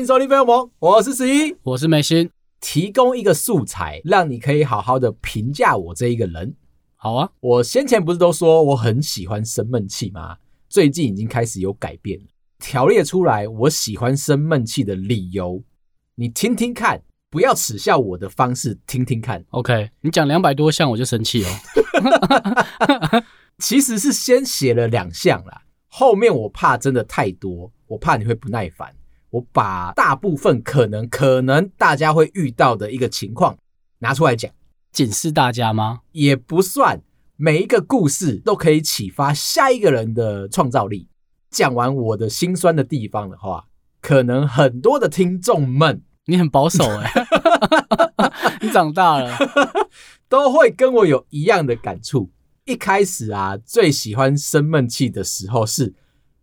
迎收听《我是十一，我是美心，提供一个素材，让你可以好好的评价我这一个人。好啊，我先前不是都说我很喜欢生闷气吗？最近已经开始有改变了，条列出来我喜欢生闷气的理由，你听听看，不要耻笑我的方式，听听看。OK，你讲两百多项我就生气哦。其实是先写了两项啦，后面我怕真的太多，我怕你会不耐烦。我把大部分可能可能大家会遇到的一个情况拿出来讲，警示大家吗？也不算，每一个故事都可以启发下一个人的创造力。讲完我的心酸的地方的话，可能很多的听众们，你很保守哎、欸，你长大了，都会跟我有一样的感触。一开始啊，最喜欢生闷气的时候是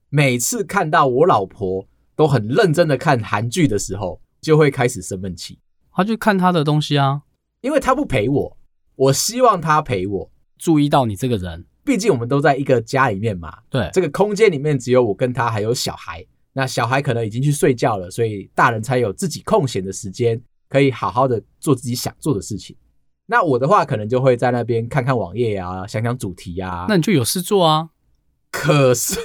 每次看到我老婆都很认真的看韩剧的时候，就会开始生闷气。他去看他的东西啊，因为他不陪我，我希望他陪我。注意到你这个人，毕竟我们都在一个家里面嘛。对，这个空间里面只有我跟他，还有小孩。那小孩可能已经去睡觉了，所以大人才有自己空闲的时间，可以好好的做自己想做的事情。那我的话，可能就会在那边看看网页啊，想想主题啊。那你就有事做啊。可是，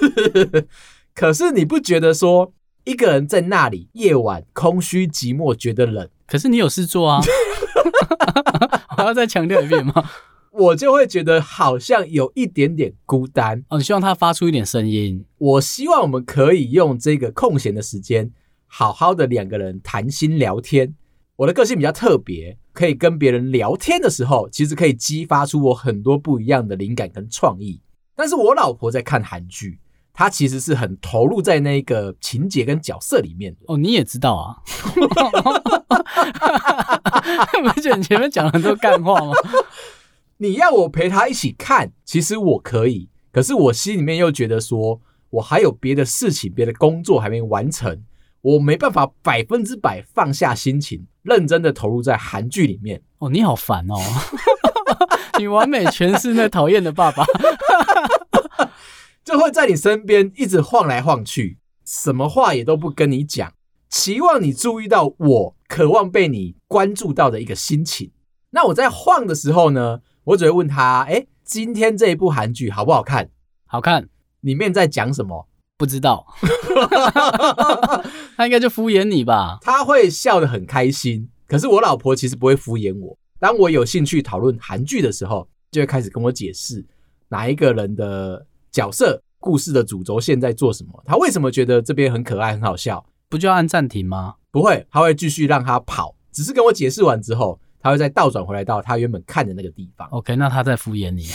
可是你不觉得说一个人在那里夜晚空虚寂寞，觉得冷？可是你有事做啊。我要再强调一遍吗？我就会觉得好像有一点点孤单。哦，你希望他发出一点声音。我希望我们可以用这个空闲的时间，好好的两个人谈心聊天。我的个性比较特别，可以跟别人聊天的时候，其实可以激发出我很多不一样的灵感跟创意。但是我老婆在看韩剧，她其实是很投入在那个情节跟角色里面的。哦，你也知道啊？不觉得你前面讲了很多干话吗？你要我陪他一起看，其实我可以，可是我心里面又觉得说，我还有别的事情、别的工作还没完成。我没办法百分之百放下心情，认真的投入在韩剧里面。哦，你好烦哦！你完美诠释那讨厌的爸爸，就会在你身边一直晃来晃去，什么话也都不跟你讲，期望你注意到我渴望被你关注到的一个心情。那我在晃的时候呢，我只会问他：哎，今天这一部韩剧好不好看？好看。里面在讲什么？不知道，他应该就敷衍你吧？他会笑得很开心，可是我老婆其实不会敷衍我。当我有兴趣讨论韩剧的时候，就会开始跟我解释哪一个人的角色、故事的主轴线在做什么，他为什么觉得这边很可爱、很好笑？不就要按暂停吗？不会，他会继续让他跑，只是跟我解释完之后，他会再倒转回来到他原本看的那个地方。OK，那他在敷衍你。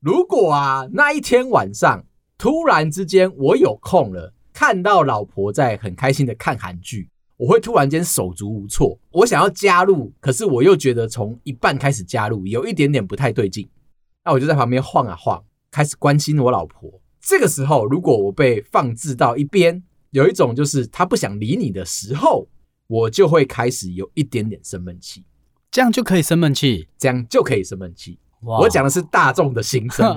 如果啊，那一天晚上突然之间我有空了，看到老婆在很开心的看韩剧，我会突然间手足无措。我想要加入，可是我又觉得从一半开始加入有一点点不太对劲。那我就在旁边晃啊晃，开始关心我老婆。这个时候，如果我被放置到一边，有一种就是他不想理你的时候，我就会开始有一点点生闷气。这样就可以生闷气，这样就可以生闷气。我讲的是大众的心声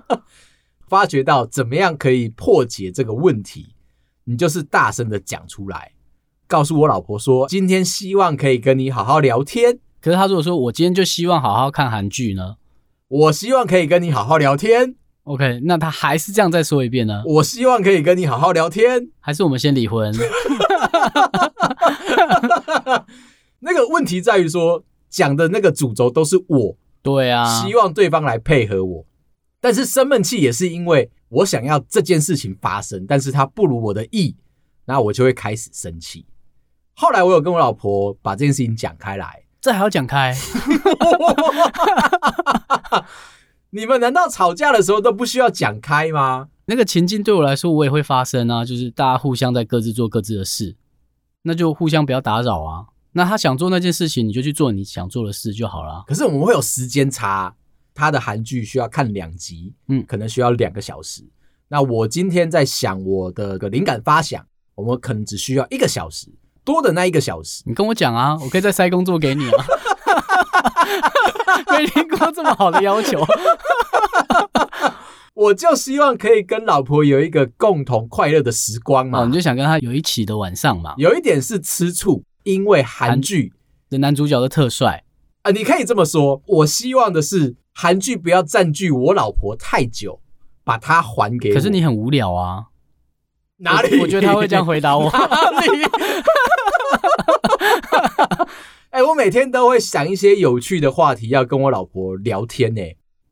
发觉到怎么样可以破解这个问题，你就是大声的讲出来，告诉我老婆说，今天希望可以跟你好好聊天。可是他如果说我今天就希望好好看韩剧呢？我希望可以跟你好好聊天。OK，那他还是这样再说一遍呢？我希望可以跟你好好聊天，还是我们先离婚？那个问题在于说。讲的那个主轴都是我，对啊，希望对方来配合我，但是生闷气也是因为我想要这件事情发生，但是它不如我的意，那我就会开始生气。后来我有跟我老婆把这件事情讲开来，这还要讲开？你们难道吵架的时候都不需要讲开吗？那个情境对我来说，我也会发生啊，就是大家互相在各自做各自的事，那就互相不要打扰啊。那他想做那件事情，你就去做你想做的事就好了。可是我们会有时间差，他的韩剧需要看两集，嗯，可能需要两个小时。那我今天在想我的个灵感发想，我们可能只需要一个小时，多的那一个小时，你跟我讲啊，我可以再塞工作给你啊。没听过这么好的要求。我就希望可以跟老婆有一个共同快乐的时光嘛。哦，你就想跟他有一起的晚上嘛。有一点是吃醋，因为韩剧的男主角的特帅啊，你可以这么说。我希望的是韩剧不要占据我老婆太久，把它还给我。可是你很无聊啊。哪里？我，我觉得他会这样回答我。哎、欸，我每天都会想一些有趣的话题要跟我老婆聊天呢。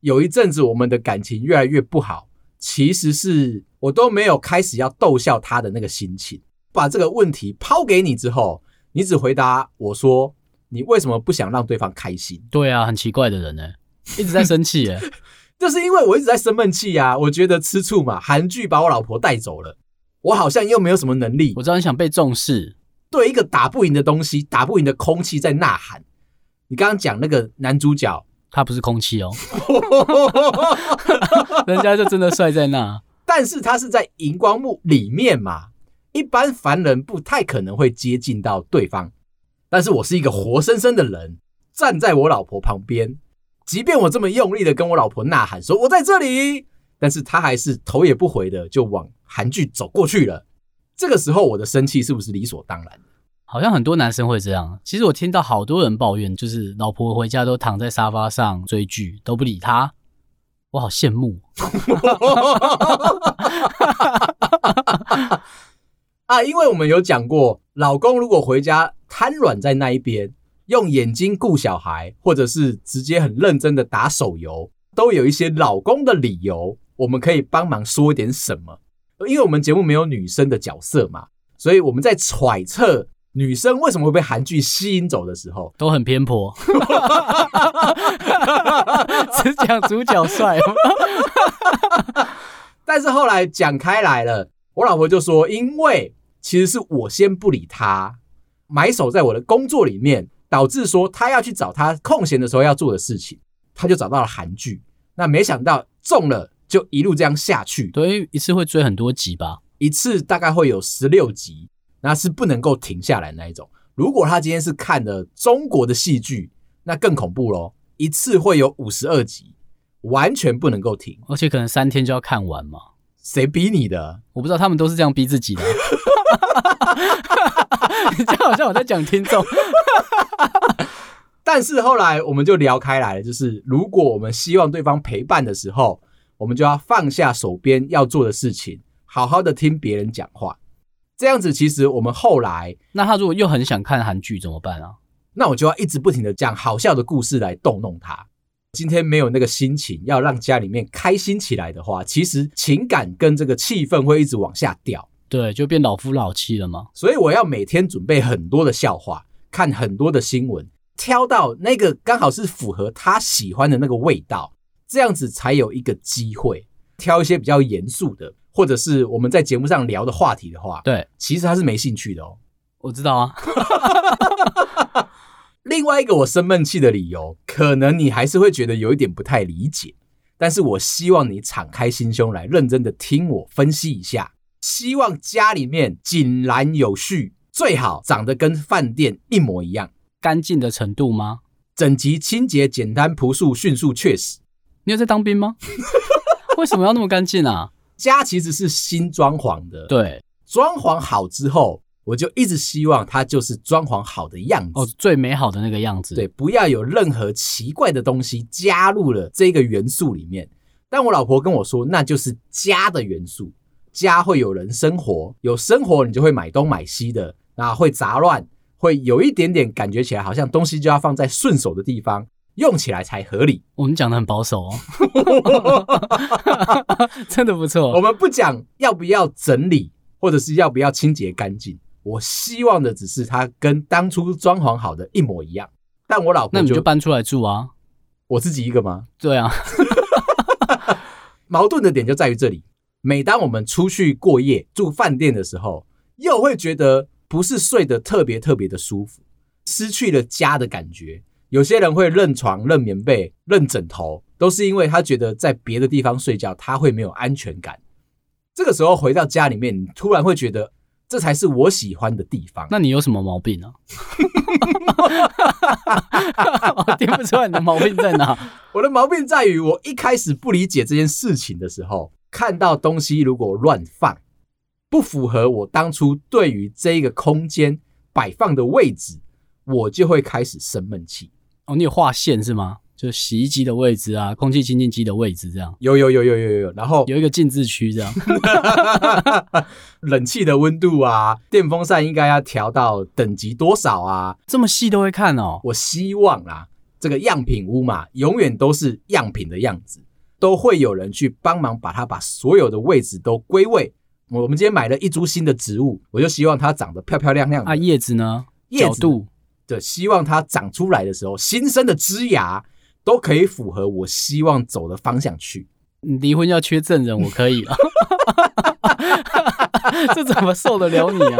有一阵子我们的感情越来越不好，其实是我都没有开始要逗笑她的那个心情。把这个问题抛给你之后，你只回答我说：“你为什么不想让对方开心？”对啊，很奇怪的人呢，一直在生气耶，就是因为我一直在生闷气呀。我觉得吃醋嘛，韩剧把我老婆带走了。我好像又没有什么能力。我知道你想被重视，对一个打不赢的东西，打不赢的空气在呐喊。你刚刚讲那个男主角，他不是空气哦，人家就真的帅在那。但是他是在荧光幕里面嘛，一般凡人不太可能会接近到对方。但是我是一个活生生的人，站在我老婆旁边，即便我这么用力的跟我老婆呐喊说“我在这里”，但是她还是头也不回的就往。韩剧走过去了，这个时候我的生气是不是理所当然？好像很多男生会这样。其实我听到好多人抱怨，就是老婆回家都躺在沙发上追剧，都不理他。我好羡慕 啊！因为我们有讲过，老公如果回家瘫软在那一边，用眼睛顾小孩，或者是直接很认真的打手游，都有一些老公的理由。我们可以帮忙说一点什么？因为我们节目没有女生的角色嘛，所以我们在揣测女生为什么会被韩剧吸引走的时候，都很偏颇，只讲主角帅。但是后来讲开来了，我老婆就说，因为其实是我先不理他，埋首在我的工作里面，导致说他要去找他空闲的时候要做的事情，他就找到了韩剧。那没想到中了。就一路这样下去，对，一次会追很多集吧，一次大概会有十六集，那是不能够停下来那一种。如果他今天是看的中国的戏剧，那更恐怖咯，一次会有五十二集，完全不能够停，而且可能三天就要看完嘛。谁逼你的？我不知道，他们都是这样逼自己的。你这样好像我在讲听众。但是后来我们就聊开来了，就是如果我们希望对方陪伴的时候。我们就要放下手边要做的事情，好好的听别人讲话。这样子，其实我们后来，那他如果又很想看韩剧怎么办啊？那我就要一直不停的讲好笑的故事来逗弄他。今天没有那个心情要让家里面开心起来的话，其实情感跟这个气氛会一直往下掉。对，就变老夫老妻了嘛。所以我要每天准备很多的笑话，看很多的新闻，挑到那个刚好是符合他喜欢的那个味道。这样子才有一个机会挑一些比较严肃的，或者是我们在节目上聊的话题的话，对，其实他是没兴趣的哦。我知道啊。另外一个我生闷气的理由，可能你还是会觉得有一点不太理解，但是我希望你敞开心胸来认真的听我分析一下。希望家里面井然有序，最好长得跟饭店一模一样，干净的程度吗？整齐、清洁、简单、朴素、迅速、确实。你有在当兵吗？为什么要那么干净啊？家其实是新装潢的，对，装潢好之后，我就一直希望它就是装潢好的样子，哦，最美好的那个样子，对，不要有任何奇怪的东西加入了这个元素里面。但我老婆跟我说，那就是家的元素，家会有人生活，有生活你就会买东买西的，那会杂乱，会有一点点感觉起来好像东西就要放在顺手的地方。用起来才合理。我们讲的很保守哦，真的不错。我们不讲要不要整理，或者是要不要清洁干净。我希望的只是它跟当初装潢好的一模一样。但我老婆，那你就搬出来住啊？我自己一个吗？对啊。矛盾的点就在于这里。每当我们出去过夜住饭店的时候，又会觉得不是睡得特别特别的舒服，失去了家的感觉。有些人会认床、认棉被、认枕头，都是因为他觉得在别的地方睡觉他会没有安全感。这个时候回到家里面，你突然会觉得这才是我喜欢的地方。那你有什么毛病呢、啊？我听不出来你的毛病在哪。我的毛病在于，我一开始不理解这件事情的时候，看到东西如果乱放，不符合我当初对于这个空间摆放的位置，我就会开始生闷气。哦，你有画线是吗？就洗衣机的位置啊，空气清净机的位置这样。有有有有有有，然后有一个静置区这样。冷气的温度啊，电风扇应该要调到等级多少啊？这么细都会看哦。我希望啊，这个样品屋嘛，永远都是样品的样子，都会有人去帮忙把它把所有的位置都归位。我们今天买了一株新的植物，我就希望它长得漂漂亮亮的。啊，叶子呢？角度。对，希望它长出来的时候，新生的枝芽都可以符合我希望走的方向去。你离婚要缺证人，我可以了。这怎么受得了你啊？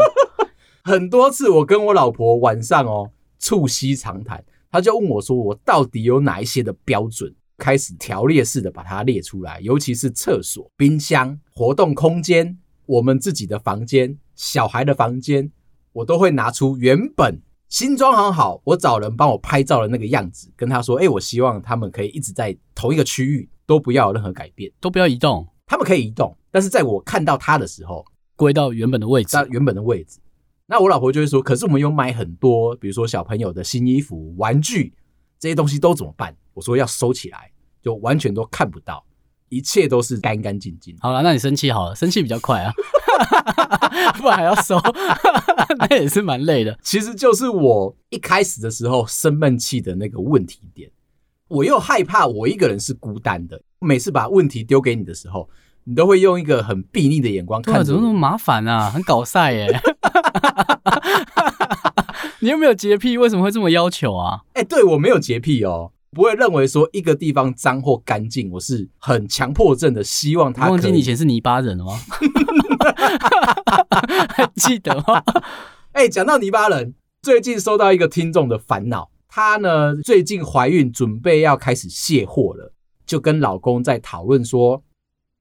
很多次我跟我老婆晚上哦促膝长谈，她就问我说：“我到底有哪一些的标准？”开始条列式的把它列出来，尤其是厕所、冰箱、活动空间、我们自己的房间、小孩的房间，我都会拿出原本。新装很好，我找人帮我拍照的那个样子，跟他说：“哎、欸，我希望他们可以一直在同一个区域，都不要有任何改变，都不要移动。他们可以移动，但是在我看到他的时候，归到原本的位置，到原本的位置。那我老婆就会说：‘可是我们有买很多，比如说小朋友的新衣服、玩具这些东西都怎么办？’我说要收起来，就完全都看不到，一切都是干干净净。好了，那你生气好了，生气比较快啊。”不然还要收，那也是蛮累的。其实就是我一开始的时候生闷气的那个问题点，我又害怕我一个人是孤单的。每次把问题丢给你的时候，你都会用一个很鄙睨的眼光看。怎么那么麻烦啊？很搞赛耶！你有没有洁癖？为什么会这么要求啊？哎，对，我没有洁癖哦。不会认为说一个地方脏或干净，我是很强迫症的，希望他。忘记你以前是泥巴人了吗？还记得吗？哎、欸，讲到泥巴人，最近收到一个听众的烦恼，她呢最近怀孕，准备要开始卸货了，就跟老公在讨论说，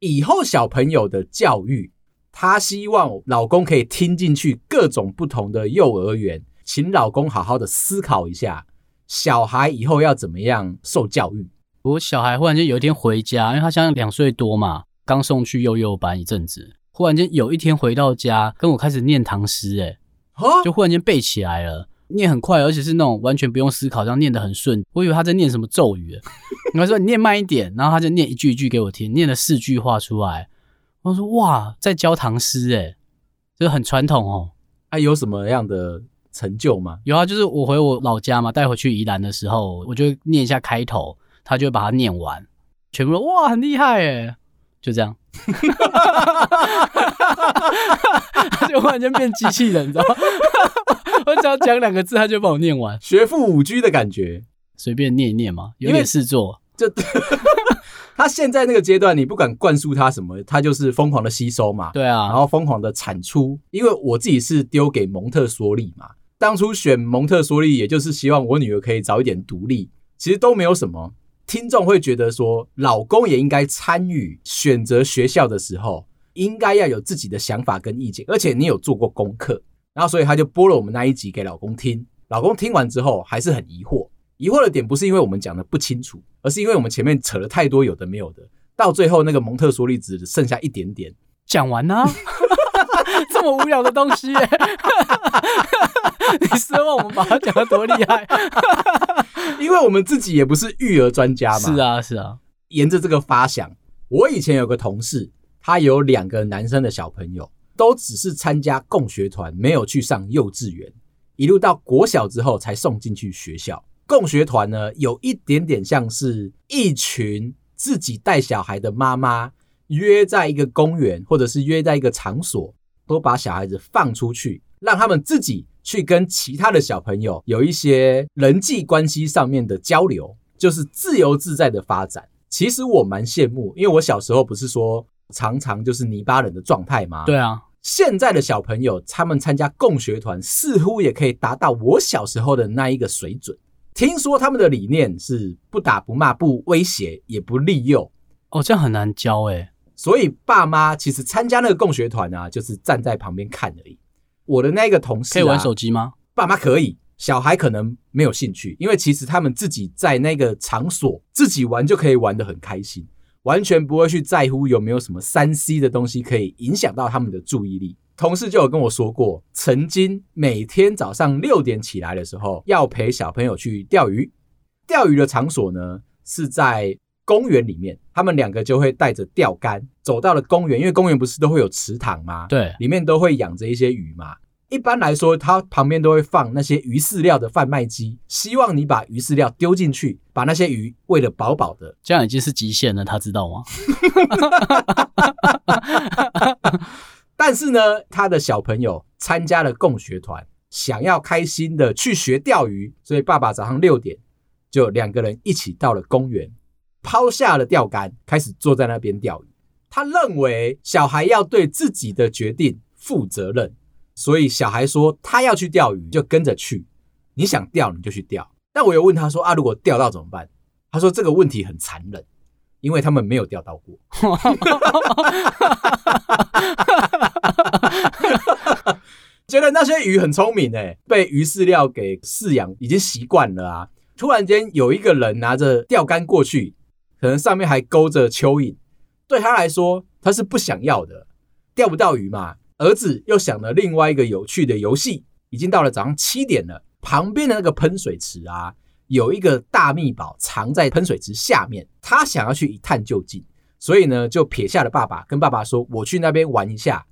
以后小朋友的教育，她希望老公可以听进去各种不同的幼儿园，请老公好好的思考一下。小孩以后要怎么样受教育？我小孩忽然间有一天回家，因为他现在两岁多嘛，刚送去幼幼班一阵子。忽然间有一天回到家，跟我开始念唐诗，哎，就忽然间背起来了，念很快，而且是那种完全不用思考，这样念得很顺。我以为他在念什么咒语，我说你念慢一点，然后他就念一句一句给我听，念了四句话出来。我说哇，在教唐诗，哎，就很传统哦。还有什么样的？成就吗？有啊，就是我回我老家嘛，带回去宜兰的时候，我就念一下开头，他就会把它念完，全部都哇，很厉害耶，就这样，他就忽然间变机器人，你知道吗？我只要讲两个字，他就帮我念完，学富五居的感觉，随便念一念嘛，有点事做。就他现在那个阶段，你不管灌输他什么，他就是疯狂的吸收嘛，对啊，然后疯狂的产出。因为我自己是丢给蒙特梭利嘛。当初选蒙特梭利，也就是希望我女儿可以早一点独立。其实都没有什么。听众会觉得说，老公也应该参与选择学校的时候，应该要有自己的想法跟意见，而且你有做过功课。然后，所以他就播了我们那一集给老公听。老公听完之后，还是很疑惑。疑惑的点不是因为我们讲的不清楚，而是因为我们前面扯了太多有的没有的，到最后那个蒙特梭利只剩下一点点。讲完呢、啊？这么无聊的东西、你奢望我们把它讲得多厉害？因为我们自己也不是育儿专家嘛。是啊，是啊。沿着这个发想，我以前有个同事，他有两个男生的小朋友，都只是参加共学团，没有去上幼稚园，一路到国小之后才送进去学校。共学团呢，有一点点像是一群自己带小孩的妈妈。约在一个公园，或者是约在一个场所，都把小孩子放出去，让他们自己去跟其他的小朋友有一些人际关系上面的交流，就是自由自在的发展。其实我蛮羡慕，因为我小时候不是说常常就是泥巴人的状态吗？对啊，现在的小朋友他们参加共学团，似乎也可以达到我小时候的那一个水准。听说他们的理念是不打不骂不威胁也不利诱。哦，这样很难教诶。所以爸妈其实参加那个共学团啊，就是站在旁边看而已。我的那个同事、啊、可以玩手机吗？爸妈可以，小孩可能没有兴趣，因为其实他们自己在那个场所自己玩就可以玩得很开心，完全不会去在乎有没有什么三 C 的东西可以影响到他们的注意力。同事就有跟我说过，曾经每天早上六点起来的时候，要陪小朋友去钓鱼。钓鱼的场所呢是在公园里面，他们两个就会带着钓竿走到了公园，因为公园不是都会有池塘吗？对，里面都会养着一些鱼嘛。一般来说，它旁边都会放那些鱼饲料的贩卖机，希望你把鱼饲料丢进去，把那些鱼喂得饱饱的。这样已经是极限了，他知道吗？但是呢，他的小朋友参加了共学团，想要开心的去学钓鱼，所以爸爸早上六点就两个人一起到了公园，抛下了钓竿，开始坐在那边钓鱼。他认为小孩要对自己的决定负责任，所以小孩说他要去钓鱼，就跟着去。你想钓你就去钓。但我又问他说啊，如果钓到怎么办？他说这个问题很残忍。因为他们没有钓到过，觉得那些鱼很聪明诶，被鱼饲料给饲养已经习惯了啊。突然间有一个人拿着钓竿过去，可能上面还勾着蚯蚓，对他来说他是不想要的，钓不到鱼嘛。儿子又想了另外一个有趣的游戏，已经到了早上七点了，旁边的那个喷水池啊。有一个大秘宝藏在喷水池下面，他想要去一探究竟，所以呢，就撇下了爸爸，跟爸爸说：“我去那边玩一下，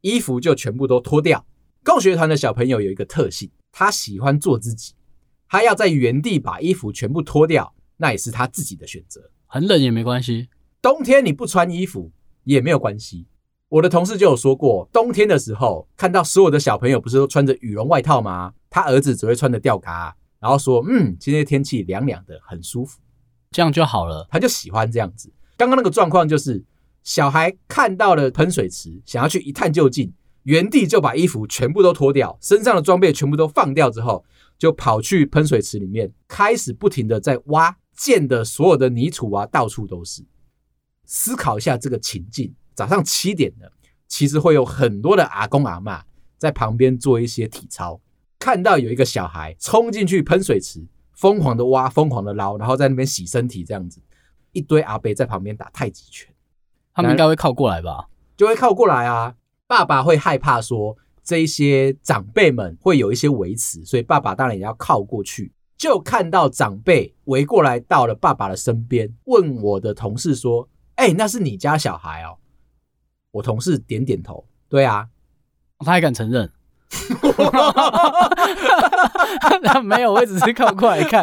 衣服就全部都脱掉。”共学团的小朋友有一个特性，他喜欢做自己，他要在原地把衣服全部脱掉，那也是他自己的选择。很冷也没关系，冬天你不穿衣服也没有关系。我的同事就有说过，冬天的时候看到所有的小朋友不是都穿着羽绒外套吗？他儿子只会穿着吊嘎。然后说，嗯，今天天气凉凉的，很舒服，这样就好了。他就喜欢这样子。刚刚那个状况就是，小孩看到了喷水池，想要去一探究竟，原地就把衣服全部都脱掉，身上的装备全部都放掉之后，就跑去喷水池里面，开始不停的在挖，溅的所有的泥土啊，到处都是。思考一下这个情境，早上七点的，其实会有很多的阿公阿嬷在旁边做一些体操。看到有一个小孩冲进去喷水池，疯狂的挖，疯狂的捞，然后在那边洗身体，这样子，一堆阿伯在旁边打太极拳，他们应该会靠过来吧？就会靠过来啊！爸爸会害怕说这一些长辈们会有一些维持，所以爸爸当然也要靠过去。就看到长辈围过来到了爸爸的身边，问我的同事说：“哎，那是你家小孩哦？”我同事点点头，对啊，他还敢承认。没有，我只是靠过来看。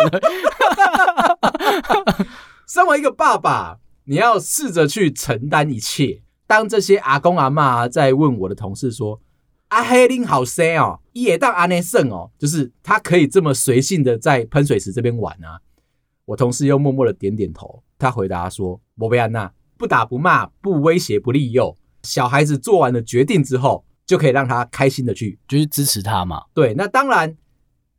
身为一个爸爸，你要试着去承担一切。当这些阿公阿妈在问我的同事说：“阿黑林好生哦，也当阿内胜哦，就是他可以这么随性的在喷水池这边玩啊。”我同事又默默的点点头。他回答说：“莫贝安娜，不打不骂，不威胁不利诱。小孩子做完了决定之后。”就可以让他开心的去，就是支持他嘛。对，那当然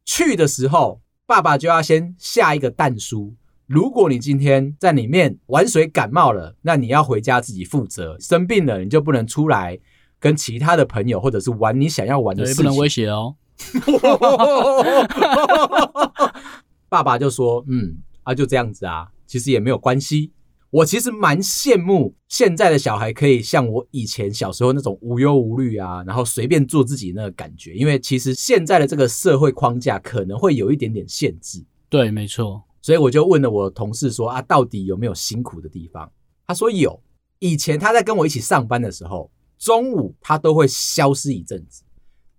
去的时候，爸爸就要先下一个蛋书。如果你今天在里面玩水感冒了，那你要回家自己负责。生病了，你就不能出来跟其他的朋友或者是玩你想要玩的事情，不能威胁哦。爸爸就说：“嗯，啊，就这样子啊，其实也没有关系。”我其实蛮羡慕现在的小孩可以像我以前小时候那种无忧无虑啊，然后随便做自己那个感觉。因为其实现在的这个社会框架可能会有一点点限制。对，没错。所以我就问了我同事说啊，到底有没有辛苦的地方？他说有。以前他在跟我一起上班的时候，中午他都会消失一阵子。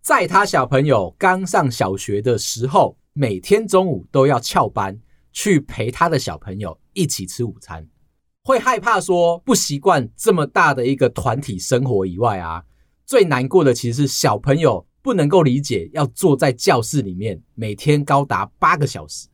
在他小朋友刚上小学的时候，每天中午都要翘班去陪他的小朋友一起吃午餐。会害怕说不习惯这么大的一个团体生活以外啊，最难过的其实是小朋友不能够理解要坐在教室里面每天高达八个小时，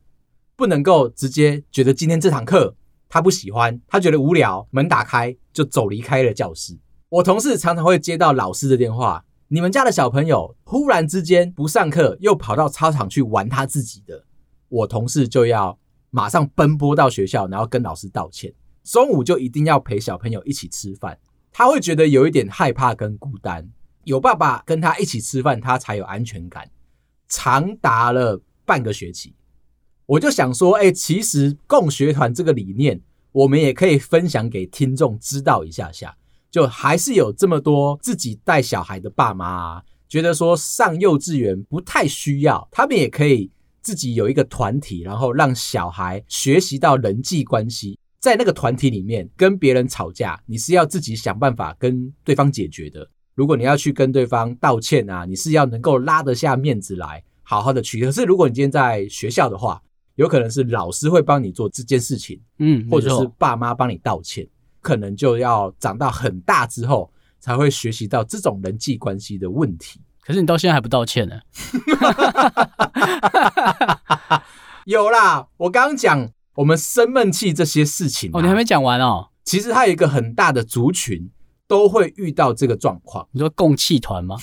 不能够直接觉得今天这堂课他不喜欢，他觉得无聊，门打开就走离开了教室。我同事常常会接到老师的电话，你们家的小朋友忽然之间不上课，又跑到操场去玩他自己的，我同事就要马上奔波到学校，然后跟老师道歉。中午就一定要陪小朋友一起吃饭，他会觉得有一点害怕跟孤单，有爸爸跟他一起吃饭，他才有安全感，长达了半个学期。我就想说，哎、其实共学团这个理念，我们也可以分享给听众知道一下下。就还是有这么多自己带小孩的爸妈啊，觉得说上幼稚园不太需要，他们也可以自己有一个团体，然后让小孩学习到人际关系。在那个团体里面跟别人吵架，你是要自己想办法跟对方解决的。如果你要去跟对方道歉啊，你是要能够拉得下面子来，好好的去。可是如果你今天在学校的话，有可能是老师会帮你做这件事情，嗯，或者是爸妈帮你道歉，可能就要长到很大之后才会学习到这种人际关系的问题。可是你到现在还不道歉呢？有啦，我刚刚讲。我们生闷气这些事情、啊、哦，你还没讲完哦。其实它有一个很大的族群都会遇到这个状况。你说共气团吗？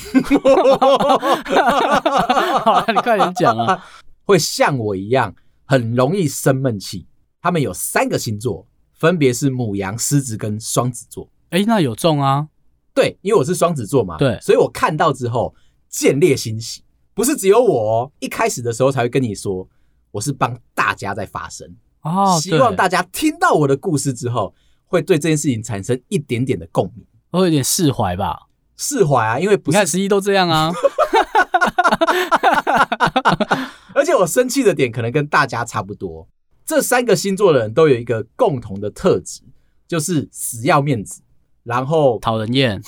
好，你快点讲啊！会像我一样很容易生闷气。他们有三个星座，分别是母羊、狮子跟双子座。哎，那有中啊？对，因为我是双子座嘛。对，所以我看到之后见猎心喜。不是只有我哦，一开始的时候才会跟你说，我是帮大家在发声。哦，希望大家听到我的故事之后，会对这件事情产生一点点的共鸣，会有点释怀吧？释怀啊，因为不是你看十一都这样啊。而且我生气的点可能跟大家差不多。这三个星座的人都有一个共同的特质，就是死要面子，然后讨人厌，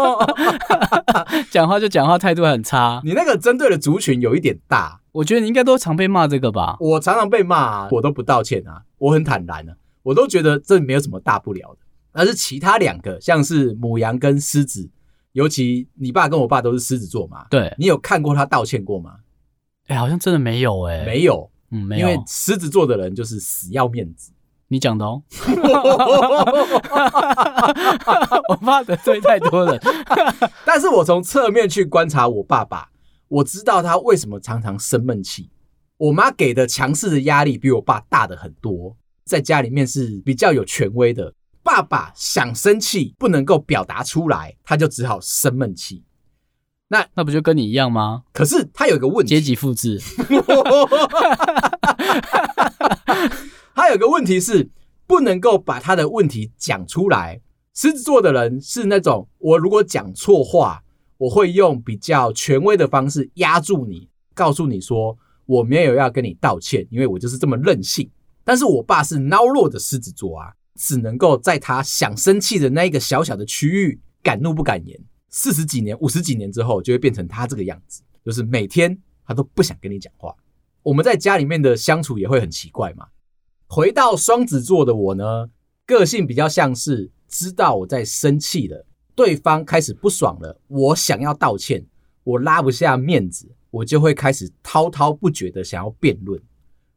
讲话就讲话态度很差。你那个针对的族群有一点大。我觉得你应该都常被骂这个吧？我常常被骂啊，我都不道歉啊，我很坦然啊，我都觉得这没有什么大不了的。但是其他两个，像是母羊跟狮子，尤其你爸跟我爸都是狮子座嘛，对，你有看过他道歉过吗？哎，好像真的没有哎，没有，嗯，没有，因为狮子座的人就是死要面子。你讲的哦，我怕得罪太多人，但是我从侧面去观察我爸爸。我知道他为什么常常生闷气。我妈给的强势的压力比我爸大的很多，在家里面是比较有权威的。爸爸想生气不能够表达出来，他就只好生闷气。那那不就跟你一样吗？可是他有一个问题，阶级复制。他有个问题是不能够把他的问题讲出来。狮子座的人是那种，我如果讲错话。我会用比较权威的方式压住你，告诉你说我没有要跟你道歉，因为我就是这么任性。但是我爸是孬弱的狮子座啊，只能够在他想生气的那一个小小的区域敢怒不敢言。四十几年、五十几年之后，就会变成他这个样子，就是每天他都不想跟你讲话。我们在家里面的相处也会很奇怪嘛。回到双子座的我呢，个性比较像是知道我在生气了。对方开始不爽了，我想要道歉，我拉不下面子，我就会开始滔滔不绝的想要辩论，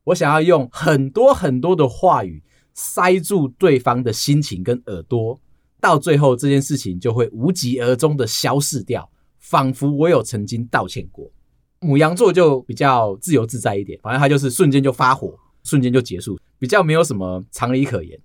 我想要用很多很多的话语塞住对方的心情跟耳朵，到最后这件事情就会无疾而终的消逝掉，仿佛我有曾经道歉过。母羊座就比较自由自在一点，反正他就是瞬间就发火，瞬间就结束，比较没有什么常理可言。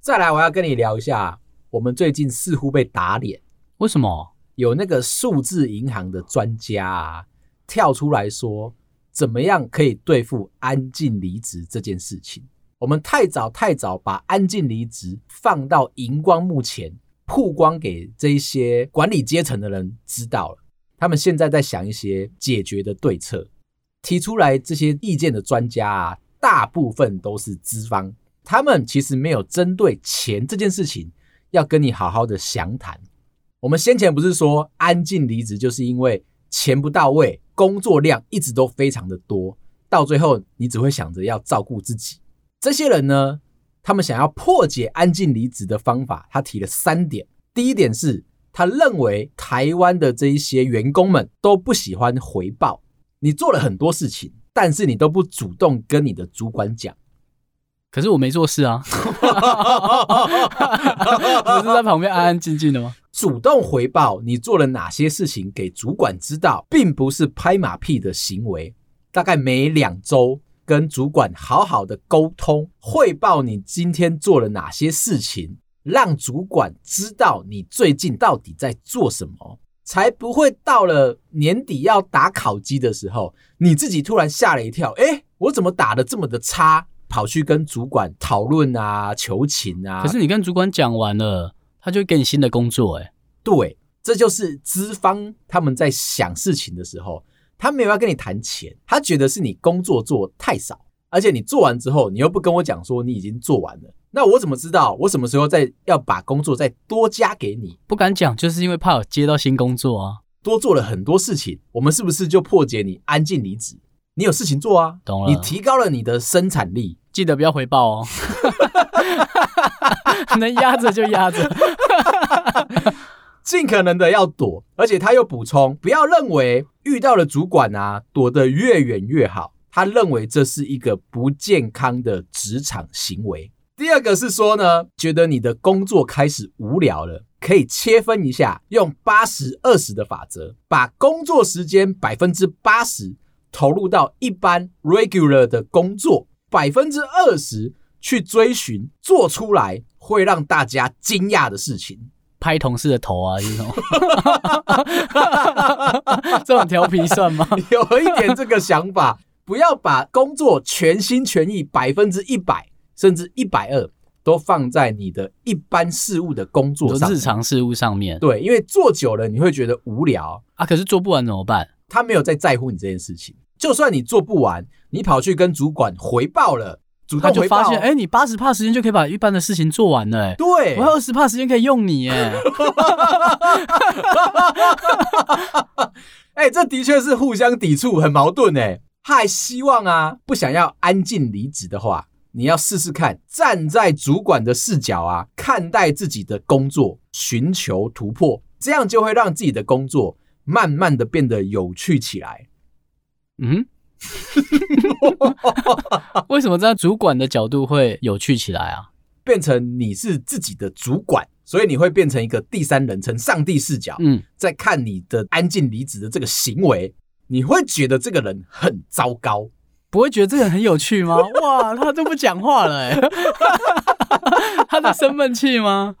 再来，我要跟你聊一下。我们最近似乎被打脸，为什么？有那个数字银行的专家啊，跳出来说，怎么样可以对付安静离职这件事情？我们太早太早把安静离职放到荧光幕前，曝光给这一些管理阶层的人知道了。他们现在在想一些解决的对策，提出来这些意见的专家啊，大部分都是资方，他们其实没有针对钱这件事情。要跟你好好的详谈。我们先前不是说安静离职，就是因为钱不到位，工作量一直都非常的多，到最后你只会想着要照顾自己。这些人呢，他们想要破解安静离职的方法，他提了三点。第一点是他认为台湾的这一些员工们都不喜欢回报，你做了很多事情，但是你都不主动跟你的主管讲。可是我没做事啊，我是在旁边安安静静的吗？主动回报你做了哪些事情给主管知道，并不是拍马屁的行为。大概每两周跟主管好好的沟通，汇报你今天做了哪些事情，让主管知道你最近到底在做什么。才不会到了年底要打考绩的时候，你自己突然吓了一跳，诶，我怎么打的这么的差？跑去跟主管讨论啊，求情啊。可是你跟主管讲完了，他就会给你新的工作，诶，对，这就是资方他们在想事情的时候，他没有要跟你谈钱，他觉得是你工作做太少，而且你做完之后，你又不跟我讲说你已经做完了。那我怎么知道我什么时候再要把工作再多加给你？不敢讲，就是因为怕有接到新工作啊。多做了很多事情，我们是不是就破解你安静离职？你有事情做啊，懂了。你提高了你的生产力，记得不要回报哦。能压着就压着，尽可能的要躲。而且他又补充，不要认为遇到了主管啊，躲得越远越好。他认为这是一个不健康的职场行为。第二个是说呢，觉得你的工作开始无聊了，可以切分一下，用八十二十的法则，把工作时间百分之八十投入到一般 regular 的工作，百分之二十去追寻做出来会让大家惊讶的事情。拍同事的头啊，这种，这种调皮算吗？有一点这个想法，不要把工作全心全意百分之一百。甚至一百二都放在你的一般事务的工作上，日常事务上面。对，因为做久了你会觉得无聊啊。可是做不完怎么办？他没有在在乎你这件事情。就算你做不完，你跑去跟主管回报了，主动回报，发现，哎，你八十帕时间就可以把一般的事情做完了。对，我还有二十帕时间可以用你。哎，哎，这的确是互相抵触，很矛盾。哎，他还希望啊，不想要安静离职的话。你要试试看，站在主管的视角啊，看待自己的工作，寻求突破，这样就会让自己的工作慢慢的变得有趣起来。嗯，为什么在主管的角度会有趣起来啊？变成你是自己的主管，所以你会变成一个第三人称上帝视角，嗯，在看你的安静离职的这个行为，你会觉得这个人很糟糕。不会觉得这个人很有趣吗？哇，他都不讲话了，哎，他在生闷气吗？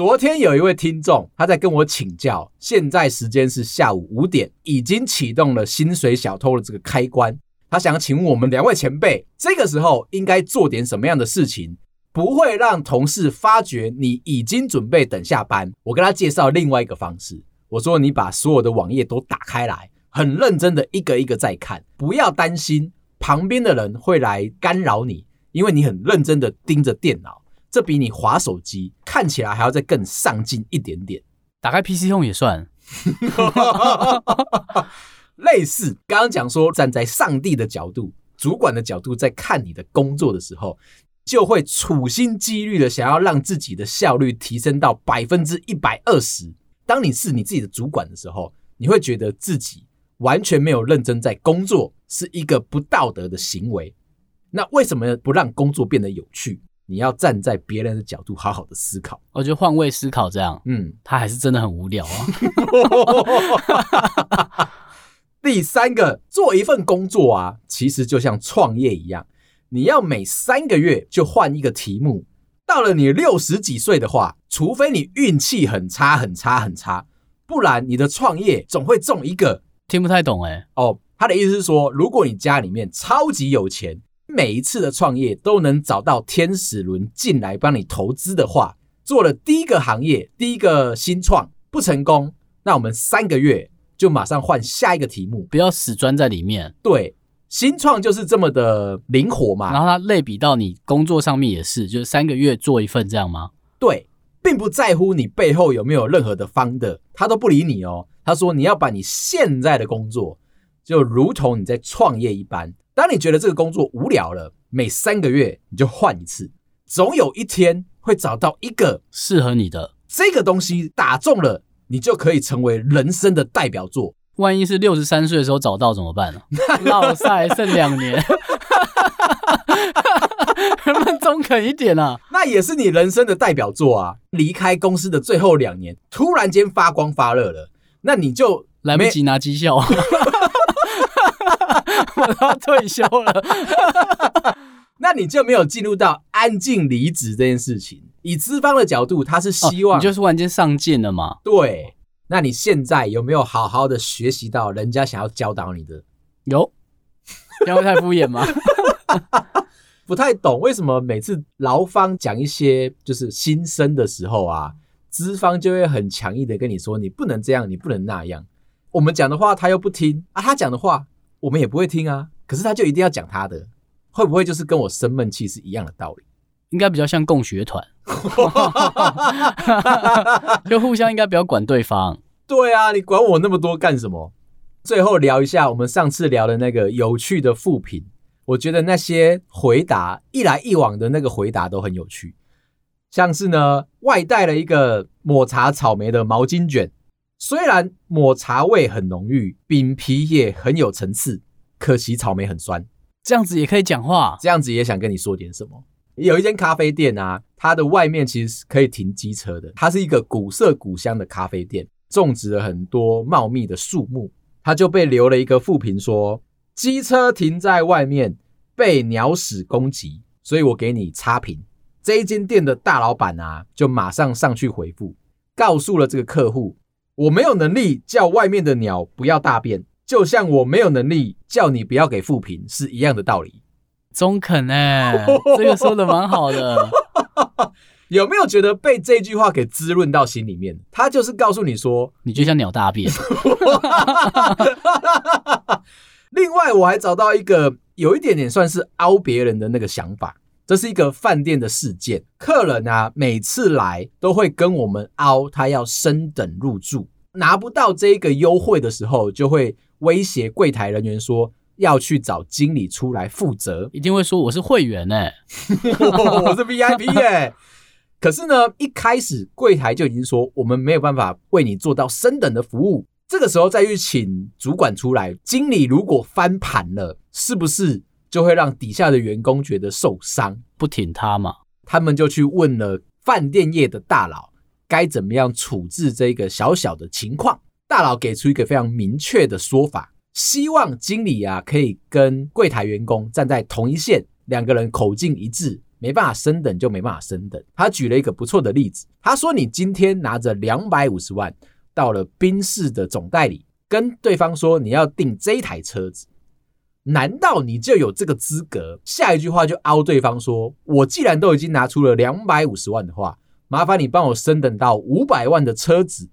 昨天有一位听众，他在跟我请教，现在时间是下午五点，已经启动了薪水小偷的这个开关。他想请问我们两位前辈，这个时候应该做点什么样的事情，不会让同事发觉你已经准备等下班？我跟他介绍另外一个方式，我说你把所有的网页都打开来，很认真的一个一个在看，不要担心。旁边的人会来干扰你，因为你很认真的盯着电脑，这比你划手机看起来还要再更上进一点点。打开 PC Home 也算，类似刚刚讲说，站在上帝的角度、主管的角度在看你的工作的时候，就会处心积虑的想要让自己的效率提升到百分之一百二十。当你是你自己的主管的时候，你会觉得自己完全没有认真在工作。是一个不道德的行为。那为什么不让工作变得有趣？你要站在别人的角度，好好的思考。我觉得换位思考这样，嗯，他还是真的很无聊啊。第三个，做一份工作啊，其实就像创业一样，你要每三个月就换一个题目。到了你六十几岁的话，除非你运气很差很差很差，不然你的创业总会中一个。听不太懂哎、欸，哦。他的意思是说，如果你家里面超级有钱，每一次的创业都能找到天使轮进来帮你投资的话，做了第一个行业，第一个新创不成功，那我们三个月就马上换下一个题目，不要死钻在里面。对，新创就是这么的灵活嘛。然后它类比到你工作上面也是，就是三个月做一份这样吗？对，并不在乎你背后有没有任何的 founder，他都不理你哦。他说你要把你现在的工作。就如同你在创业一般，当你觉得这个工作无聊了，每三个月你就换一次，总有一天会找到一个适合你的这个东西打中了，你就可以成为人生的代表作。万一是六十三岁的时候找到怎么办呢？老赛剩两年，能不能中肯一点啊？那也是你人生的代表作啊！离开公司的最后两年，突然间发光发热了，那你就来不及拿绩效啊。我要退休了，那你就没有进入到安静离职这件事情。以资方的角度，他是希望你就是突然间上进了嘛？对，那你现在有没有好好的学习到人家想要教导你的？有，这样会太敷衍吗？不太懂为什么每次劳方讲一些就是新生的时候啊，资方就会很强硬的跟你说，你不能这样，你不能那样。我们讲的话他又不听啊，他讲的话我们也不会听啊，可是他就一定要讲他的，会不会就是跟我生闷气是一样的道理？应该比较像共学团，就互相应该不要管对方。对啊，你管我那么多干什么？最后聊一下我们上次聊的那个有趣的负评。我觉得那些回答一来一往的那个回答都很有趣，像是呢，外带了一个抹茶草莓的毛巾卷，虽然抹茶味很浓郁，饼皮也很有层次，可惜草莓很酸。这样子也可以讲话，这样子也想跟你说点什么。有一间咖啡店啊，它的外面其实是可以停机车的，它是一个古色古香的咖啡店，种植了很多茂密的树木，它就被留了一个负评说。机车停在外面被鸟屎攻击，所以我给你差评。这一间店的大老板啊，就马上上去回复，告诉了这个客户：我没有能力叫外面的鸟不要大便，就像我没有能力叫你不要给负评是一样的道理。中肯哎，这个说的蛮好的。有没有觉得被这句话给滋润到心里面？他就是告诉你说，你就像鸟大便。另外，我还找到一个有一点点算是凹别人的那个想法。这是一个饭店的事件，客人啊每次来都会跟我们凹，他要升等入住，拿不到这个优惠的时候，就会威胁柜台人员说要去找经理出来负责，一定会说我是会员哎，我是 VIP 哎。可是呢，一开始柜台就已经说我们没有办法为你做到升等的服务。这个时候再去请主管出来，经理如果翻盘了，是不是就会让底下的员工觉得受伤，不挺他嘛？他们就去问了饭店业的大佬，该怎么样处置这个小小的情况？大佬给出一个非常明确的说法，希望经理啊可以跟柜台员工站在同一线，两个人口径一致，没办法升等就没办法升等。他举了一个不错的例子，他说：“你今天拿着两百五十万。”到了宾士的总代理，跟对方说你要订这台车子，难道你就有这个资格？下一句话就凹对方说，我既然都已经拿出了两百五十万的话，麻烦你帮我升等到五百万的车子。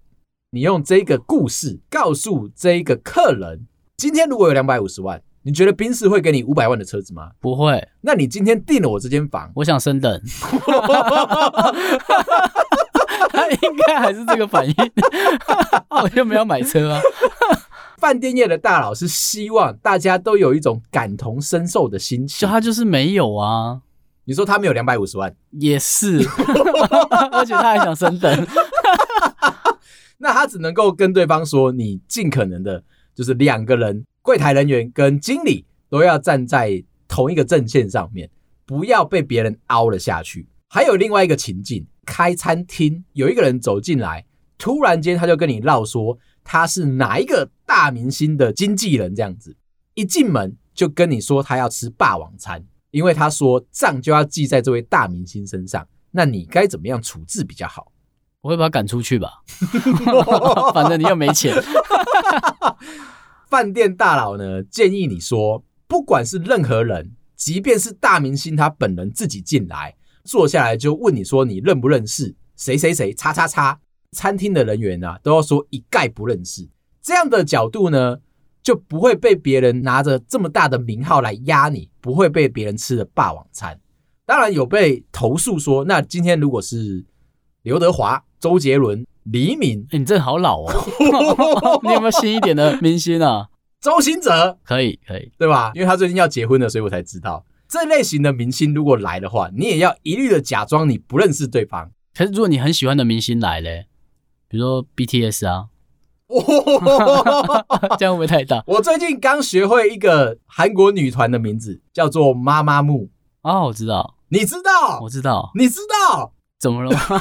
你用这个故事告诉这一个客人，今天如果有两百五十万，你觉得宾士会给你五百万的车子吗？不会。那你今天订了我这间房，我想升等。他 应该还是这个反应，我就没有买车啊。饭店业的大佬是希望大家都有一种感同身受的心情，就他就是没有啊。你说他没有两百五十万，也是，而且他还想升等，那他只能够跟对方说，你尽可能的，就是两个人，柜台人员跟经理都要站在同一个阵线上面，不要被别人凹了下去。还有另外一个情境。开餐厅有一个人走进来，突然间他就跟你唠说他是哪一个大明星的经纪人，这样子一进门就跟你说他要吃霸王餐，因为他说账就要记在这位大明星身上。那你该怎么样处置比较好？我会把他赶出去吧，反正你又没钱。饭店大佬呢建议你说，不管是任何人，即便是大明星他本人自己进来。坐下来就问你说，你认不认识谁谁谁叉叉叉？餐厅的人员啊都要说一概不认识。这样的角度呢，就不会被别人拿着这么大的名号来压你，不会被别人吃的霸王餐。当然有被投诉说，那今天如果是刘德华、周杰伦、黎明，欸、你真的好老哦！你有没有新一点的明星啊？周星哲可以可以，对吧？因为他最近要结婚了，所以我才知道。这类型的明星如果来的话，你也要一律的假装你不认识对方。可是如果你很喜欢的明星来嘞，比如说 BTS 啊，哦、这样会不会太大？我最近刚学会一个韩国女团的名字，叫做妈妈木。哦，我知道，你知道，我知道，你知道，怎么了吗？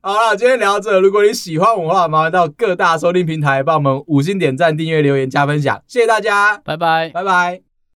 好了，今天聊到这。如果你喜欢我的话，麻烦到各大收听平台帮我们五星点赞、订阅、留言、加分享，谢谢大家，拜拜，拜拜。